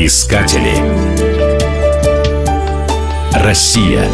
Искатели. Россия.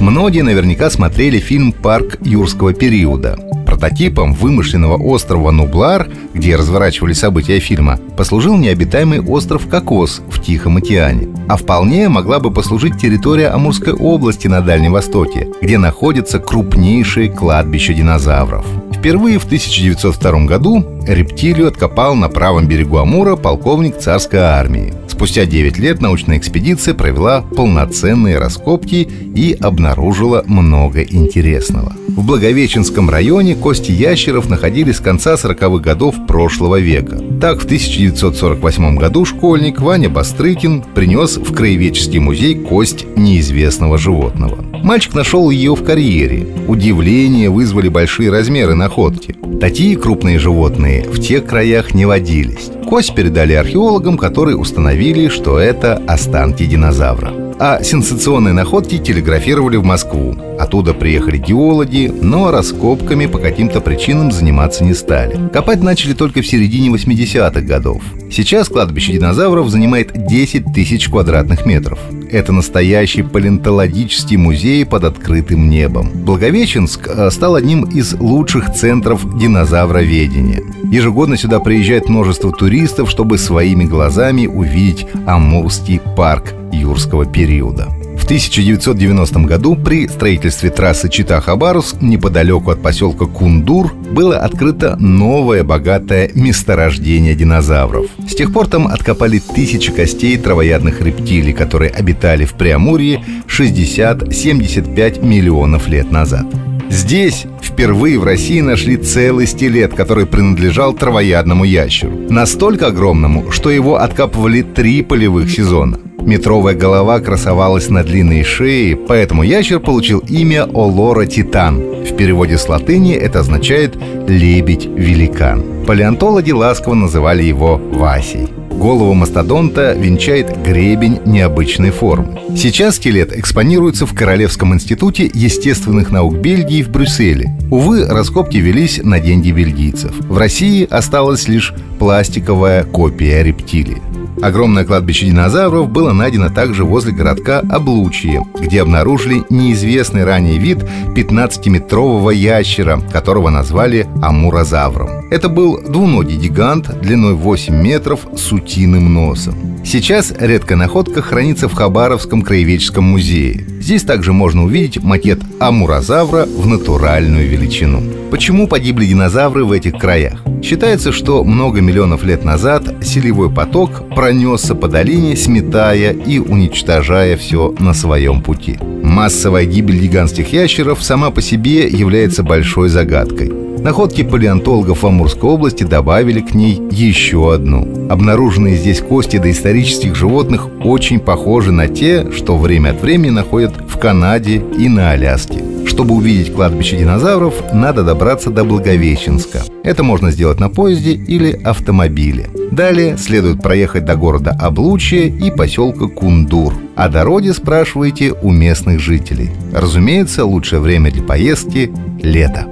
Многие наверняка смотрели фильм «Парк юрского периода». Прототипом вымышленного острова Нублар, где разворачивались события фильма, послужил необитаемый остров Кокос в Тихом океане. А вполне могла бы послужить территория Амурской области на Дальнем Востоке, где находится крупнейшее кладбище динозавров. Впервые в 1902 году рептилию откопал на правом берегу Амура полковник царской армии. Спустя 9 лет научная экспедиция провела полноценные раскопки и обнаружила много интересного. В Благовещенском районе кости ящеров находились с конца 40-х годов прошлого века. Так, в 1948 году школьник Ваня Бастрыкин принес в Краеведческий музей кость неизвестного животного. Мальчик нашел ее в карьере. Удивление вызвали большие размеры находки. Такие крупные животные в тех краях не водились. Кость передали археологам, которые установили, что это останки динозавра. А сенсационные находки телеграфировали в Москву. Оттуда приехали геологи, но раскопками по каким-то причинам заниматься не стали. Копать начали только в середине 80-х годов. Сейчас кладбище динозавров занимает 10 тысяч квадратных метров. Это настоящий палеонтологический музей под открытым небом. Благовещенск э, стал одним из лучших центров динозавроведения. Ежегодно сюда приезжает множество туристов, чтобы своими глазами увидеть Амурский парк юрского периода. В 1990 году при строительстве трассы Чита-Хабаровск неподалеку от поселка Кундур было открыто новое богатое месторождение динозавров. С тех пор там откопали тысячи костей травоядных рептилий, которые обитали в Преамурье 60-75 миллионов лет назад. Здесь впервые в России нашли целый стилет, который принадлежал травоядному ящеру. Настолько огромному, что его откапывали три полевых сезона. Метровая голова красовалась на длинной шее, поэтому ящер получил имя Олора Титан. В переводе с латыни это означает «лебедь-великан». Палеонтологи ласково называли его Васей. Голову мастодонта венчает гребень необычной формы. Сейчас скелет экспонируется в Королевском институте естественных наук Бельгии в Брюсселе. Увы, раскопки велись на деньги бельгийцев. В России осталась лишь пластиковая копия рептилии. Огромное кладбище динозавров было найдено также возле городка Облучье, где обнаружили неизвестный ранее вид 15-метрового ящера, которого назвали амурозавром. Это был двуногий гигант длиной 8 метров с утиным носом. Сейчас редкая находка хранится в Хабаровском краеведческом музее. Здесь также можно увидеть макет амурозавра в натуральную величину. Почему погибли динозавры в этих краях? Считается, что много миллионов лет назад селевой поток пронесся по долине, сметая и уничтожая все на своем пути. Массовая гибель гигантских ящеров сама по себе является большой загадкой. Находки палеонтологов Амурской области добавили к ней еще одну. Обнаруженные здесь кости доисторических животных очень похожи на те, что время от времени находят в Канаде и на Аляске. Чтобы увидеть кладбище динозавров, надо добраться до Благовещенска. Это можно сделать на поезде или автомобиле. Далее следует проехать до города Облучье и поселка Кундур. О дороге спрашивайте у местных жителей. Разумеется, лучшее время для поездки – лето.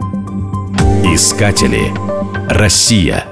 Искатели. Россия.